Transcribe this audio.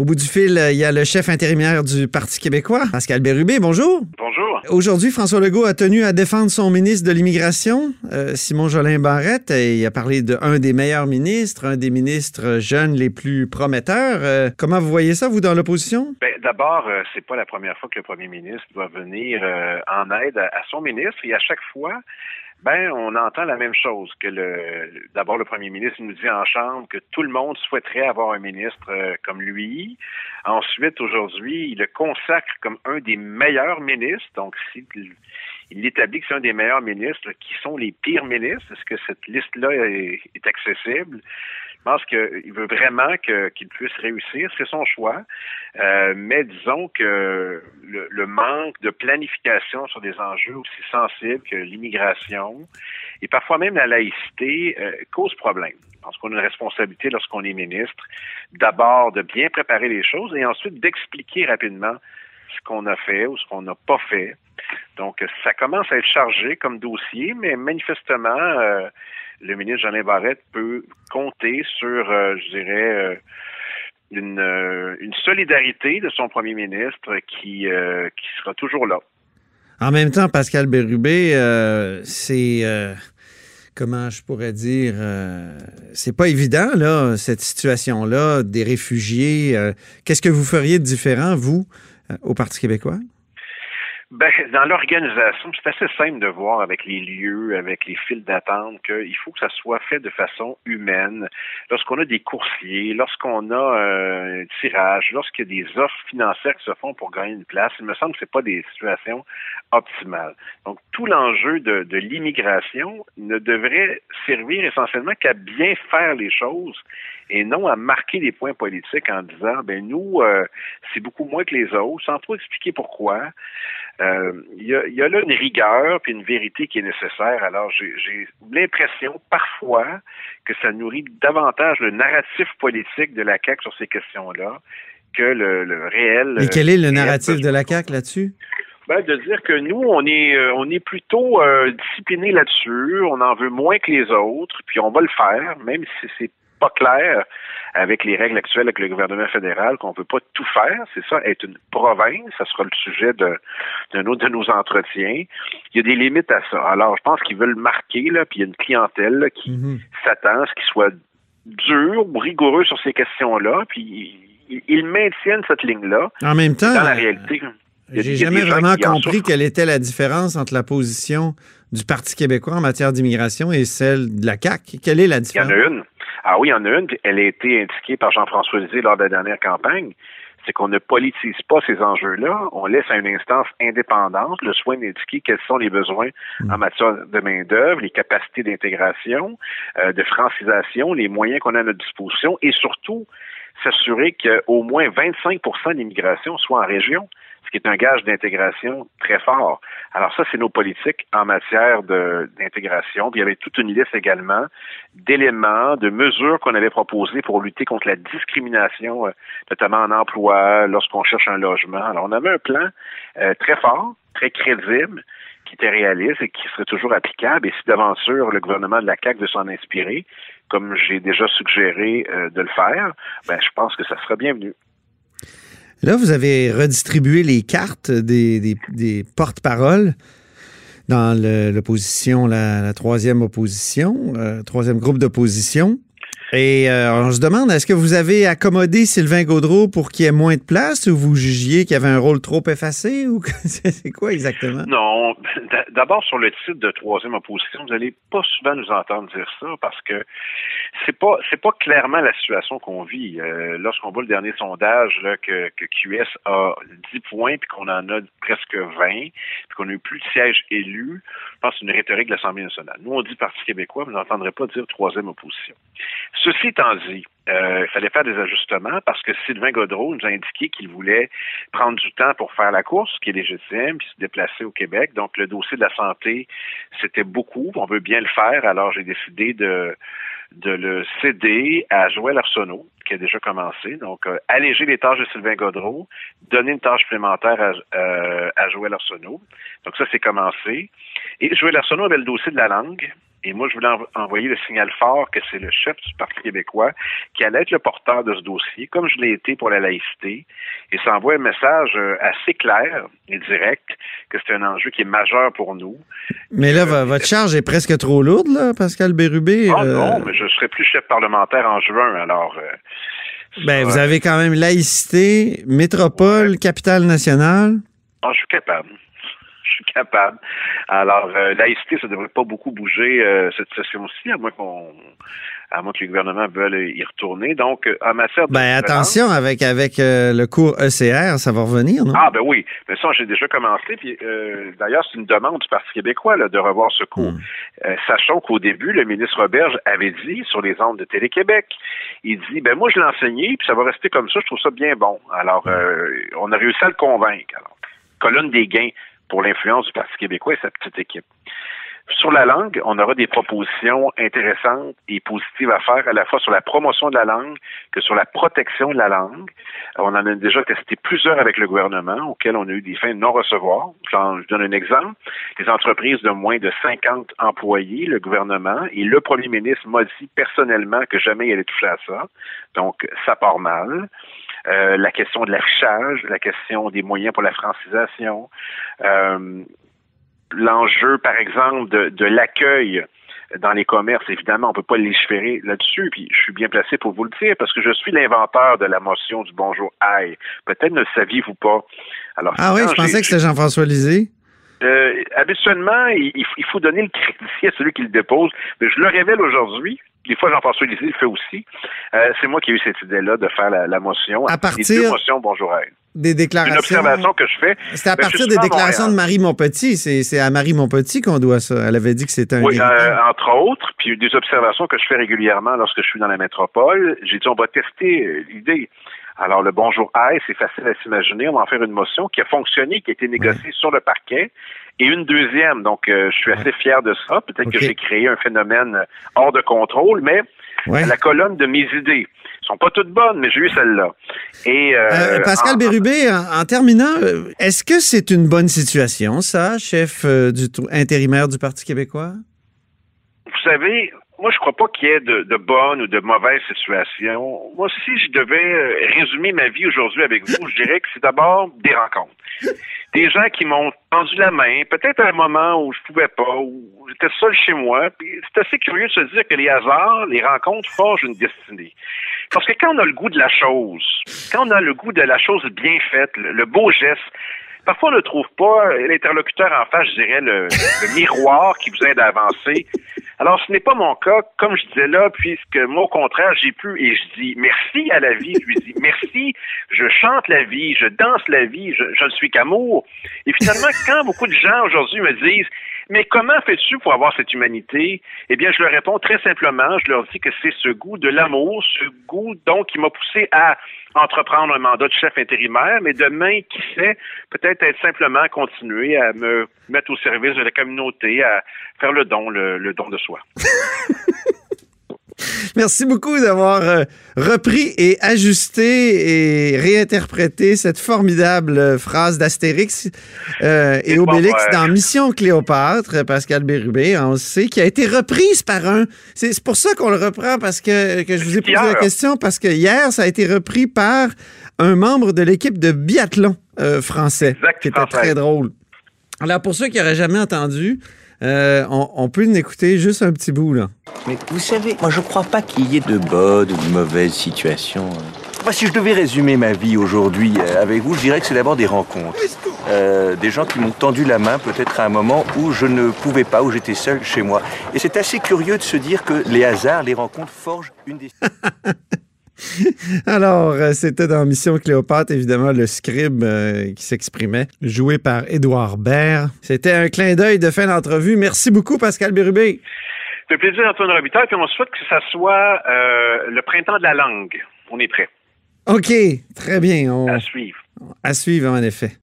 Au bout du fil, il y a le chef intérimaire du Parti québécois, Pascal Bérubé. Bonjour. Bonjour. Aujourd'hui, François Legault a tenu à défendre son ministre de l'Immigration, euh, Simon Jolin Barrette, et il a parlé d'un des meilleurs ministres, un des ministres jeunes les plus prometteurs. Euh, comment vous voyez ça, vous, dans l'opposition? Ben, D'abord, euh, c'est pas la première fois que le premier ministre doit venir en aide à, son ministre, et à chaque fois, ben, on entend la même chose que. D'abord, le premier ministre nous dit en chambre que tout le monde souhaiterait avoir un ministre euh, comme lui. Ensuite, aujourd'hui, il le consacre comme un des meilleurs ministres. S'il il établit que c'est un des meilleurs ministres, qui sont les pires ministres. Est-ce que cette liste-là est, accessible? Je pense qu'il veut vraiment qu'il puisse réussir, c'est son choix. Euh, mais disons que le, manque de planification sur des enjeux aussi sensibles que l'immigration et parfois même la laïcité euh, cause problème. Je pense qu'on a une responsabilité lorsqu'on est ministre, d'abord de bien préparer les choses et ensuite d'expliquer rapidement ce qu'on a fait ou ce qu'on n'a pas fait. Donc, ça commence à être chargé comme dossier, mais manifestement, euh, le ministre Jean Barrette peut compter sur, euh, je dirais, euh, une, solidarité de son premier ministre qui, qui sera toujours là. En même temps, Pascal Bérubé, c'est comment je pourrais dire, c'est pas évident, là, cette situation-là des réfugiés. Qu'est-ce que vous feriez de différent, vous, au Parti québécois? Ben, dans l'organisation, c'est assez simple de voir avec les lieux, avec les files d'attente, qu'il faut que ça soit fait de façon humaine. Lorsqu'on a des coursiers, lorsqu'on a euh, un tirage, lorsqu'il y a des offres financières qui se font pour gagner une place, il me semble que c'est pas des situations optimales. Donc, tout l'enjeu de, de l'immigration ne devrait servir essentiellement qu'à bien faire les choses et non à marquer des points politiques en disant, ben nous, euh, c'est beaucoup moins que les autres, sans trop expliquer pourquoi. Euh, il y, a, y, a, là une rigueur puis une vérité qui est nécessaire. Alors, j'ai l'impression parfois que ça nourrit davantage le narratif politique de la CAQ sur ces questions-là que le, le, réel. Et quel est le narratif de la CAQ là-dessus? Ben, de dire que nous, on est, euh, on est plutôt euh, discipliné là-dessus, on en veut moins que les autres, puis on va le faire, même si c'est pas clair avec les règles actuelles avec le gouvernement fédéral qu'on peut pas tout faire. C'est ça, être une province. Ça sera le sujet de, d'un autre de nos entretiens. Il y a des limites à ça. Alors, je pense qu'ils veulent marquer, là, puis il y a une clientèle qui mhm. s'attend à ce qu'ils soient durs ou rigoureux sur ces questions-là, puis ils maintiennent cette ligne-là. En même temps, dans la réalité. J'ai jamais vraiment compris quelle était la différence entre la position du Parti québécois en matière d'immigration et celle de la CAQ. Quelle est la différence? Il y en a une. Ah oui, il y en a une. Elle a été indiquée par Jean-François Lisée lors de la dernière campagne. C'est qu'on ne politise pas ces enjeux-là. On laisse à une instance indépendante le soin d'indiquer quels sont les besoins en mm. matière de main-d'œuvre, les capacités d'intégration, euh, de francisation, les moyens qu'on a à notre disposition et surtout s'assurer qu'au moins 25 de l'immigration soit en région ce qui est un gage d'intégration très fort. Alors ça, c'est nos politiques en matière d'intégration. il y avait toute une liste également d'éléments, de mesures qu'on avait proposées pour lutter contre la discrimination, euh, notamment en emploi, lorsqu'on cherche un logement. Alors on avait un plan euh, très fort, très crédible, qui était réaliste et qui serait toujours applicable. Et si d'aventure le gouvernement de la CAQ veut s'en inspirer, comme j'ai déjà suggéré euh, de le faire, ben, je pense que ça sera bienvenu. Là, vous avez redistribué les cartes des, des, porte-paroles dans l'opposition, la, la, troisième opposition, euh, troisième groupe d'opposition. Et euh, on se demande, est-ce que vous avez accommodé Sylvain Gaudreau pour qu'il y ait moins de place ou vous jugiez qu'il y avait un rôle trop effacé ou c'est quoi exactement? Non. D'abord, sur le titre de troisième opposition, vous n'allez pas souvent nous entendre dire ça parce que c'est pas c'est pas clairement la situation qu'on vit. Euh, lorsqu'on voit le dernier sondage là, que, que QS a 10 points puis qu'on en a presque 20, puis qu'on n'a eu plus de sièges élus, je pense c'est une rhétorique de l'Assemblée nationale. Nous, on dit Parti québécois, mais vous n'entendrez pas dire troisième opposition. Ceci étant dit, euh, il fallait faire des ajustements parce que Sylvain Godreau nous a indiqué qu'il voulait prendre du temps pour faire la course, ce qui est légitime, puis se déplacer au Québec. Donc, le dossier de la santé, c'était beaucoup. On veut bien le faire. Alors, j'ai décidé de, de le céder à Joël Arsenault, qui a déjà commencé. Donc, euh, alléger les tâches de Sylvain Godreau, donner une tâche supplémentaire à, euh, à Joël Arsenault. Donc, ça, c'est commencé. Et Joël Arsenault avait le dossier de la langue Et moi, je voulais envoyer le signal fort que c'est le chef du Parti québécois qui allait être le porteur de ce dossier, comme je l'ai été pour la laïcité. Et ça envoie un message euh, assez clair et direct que c'est un enjeu qui est majeur pour nous. Mais là, votre charge est presque trop lourde, là, Pascal Bérubé. Ah non, mais je serai plus chef parlementaire en juin, alors... ben, vous avez quand même laïcité, métropole, capitale nationale. Ah, je suis capable capable. Alors, euh, laïcité, ça ne devrait pas beaucoup bouger euh, cette session-ci, à moins qu'on à moins que le gouvernement veuille y retourner. Donc, euh, en matière de... Ben, attention, avec, avec euh, le cours ECR, ça va revenir, non? Ah, ben oui. Mais ça, j'ai déjà commencé. Puis, d'ailleurs, c'est une demande du Parti québécois là, de revoir ce cours. Hmm. sachant qu'au début, le ministre Roberge avait dit sur les ondes de Télé-Québec, il dit, ben moi, je l'ai enseigné, puis ça va rester comme ça, je trouve ça bien bon. Alors, on a réussi à le convaincre. Alors, colonne des gains pour l'influence du Parti québécois et sa petite équipe. Sur la langue, on aura des propositions intéressantes et positives à faire à la fois sur la promotion de la langue que sur la protection de la langue. On en a déjà testé plusieurs avec le gouvernement auxquels on a eu des fins de non-recevoir. Je donne un exemple. Les entreprises de moins de 50 employés, le gouvernement et le premier ministre m'a dit personnellement que jamais il allait toucher à ça. Donc, ça part mal. Euh, la question de l'affichage, la question des moyens pour la francisation, euh, l'enjeu, par exemple, de, l'accueil dans les commerces, évidemment, on peut pas légiférer là-dessus, puis je suis bien placé pour vous le dire, parce que je suis l'inventeur de la motion du bonjour aïe. Peut-être ne le saviez-vous pas. Alors, ah oui, je pensais que c'était Jean-François Lisée. Euh, habituellement, il, faut donner le crédit à celui qui le dépose, mais je le révèle aujourd'hui. Des fois, Jean-François Lisée le fait aussi. Euh, c'est moi qui ai eu cette idée-là de faire la, motion. À partir Bonjour des déclarations. Une observation que je fais. C'est à ben, partir des déclarations de Marie Montpetit. C'est à Marie Montpetit qu'on doit ça. Elle avait dit que c'était un. Oui, euh, entre autres. Puis des observations que je fais régulièrement lorsque je suis dans la métropole. J'ai dit on va tester l'idée. Alors, le bonjour aïe, c'est facile à s'imaginer. On va en faire une motion qui a fonctionné, qui a été négociée sur le parquet, et une deuxième. Donc, euh, je suis assez fier de ça. Peut-être que j'ai créé un phénomène hors de contrôle, mais la colonne de mes idées sont pas toutes bonnes, mais j'ai eu celle-là. Et euh, euh, Pascal Bérubé, en, terminant, est-ce que c'est une bonne situation, ça, chef du intérimaire du Parti québécois? Vous savez, moi, je crois pas qu'il y ait de, bonnes ou de mauvaises situations. Moi, si je devais euh, résumer ma vie aujourd'hui avec vous, je dirais que c'est d'abord des rencontres. Des gens qui m'ont tendu la main, peut-être à un moment où je pouvais pas, où j'étais seul chez moi. C'est assez curieux de se dire que les hasards, les rencontres forgent une destinée. Parce que quand on a le goût de la chose, quand on a le goût de la chose bien faite, le beau geste, Parfois, on ne trouve pas l'interlocuteur en face, je dirais, le, miroir qui vous aide à avancer. Alors, ce n'est pas mon cas, comme je disais là, puisque moi, au contraire, j'ai pu, et je dis merci à la vie, je lui dis merci, je chante la vie, je danse la vie, je, ne suis qu'amour. Et finalement, quand beaucoup de gens aujourd'hui me disent, mais comment fais-tu pour avoir cette humanité? Eh bien, je leur réponds très simplement, je leur dis que c'est ce goût de l'amour, ce goût donc qui m'a poussé à entreprendre un mandat de chef intérimaire, mais demain, qui sait, peut-être être simplement continuer à me mettre au service de la communauté, à faire le don, le, don de soi. Merci beaucoup d'avoir euh, repris et ajusté et réinterprété cette formidable euh, phrase d'Astérix euh, et Obélix dans Mission Cléopâtre, Pascal Bérubé, on sait, qui a été reprise par un... C'est pour ça qu'on le reprend, parce que, que je vous ai posé la question, parce que hier, ça a été repris par un membre de l'équipe de biathlon français, qui était très drôle. Alors, pour ceux qui n'auraient jamais entendu, euh, on, peut écouter juste un petit bout, là. Mais vous savez, moi, je crois pas qu'il y ait de bonnes ou de mauvaises situations. Moi, si je devais résumer ma vie aujourd'hui euh, avec vous, je dirais que c'est d'abord des rencontres. Euh, des gens qui m'ont tendu la main peut-être à un moment où je ne pouvais pas, où j'étais seul chez moi. Et c'est assez curieux de se dire que les hasards, les rencontres forgent une des... Alors, euh, c'était dans Mission Cléopâtre, évidemment, le scribe euh, qui s'exprimait, joué par Édouard Baird. C'était un clin d'œil de fin d'entrevue. Merci beaucoup, Pascal Bérubé. C'est plaisir, Antoine Robitaille, puis on souhaite que ça soit euh, le printemps de la langue. On est prêt. OK, très bien. À suivre. À suivre, en effet.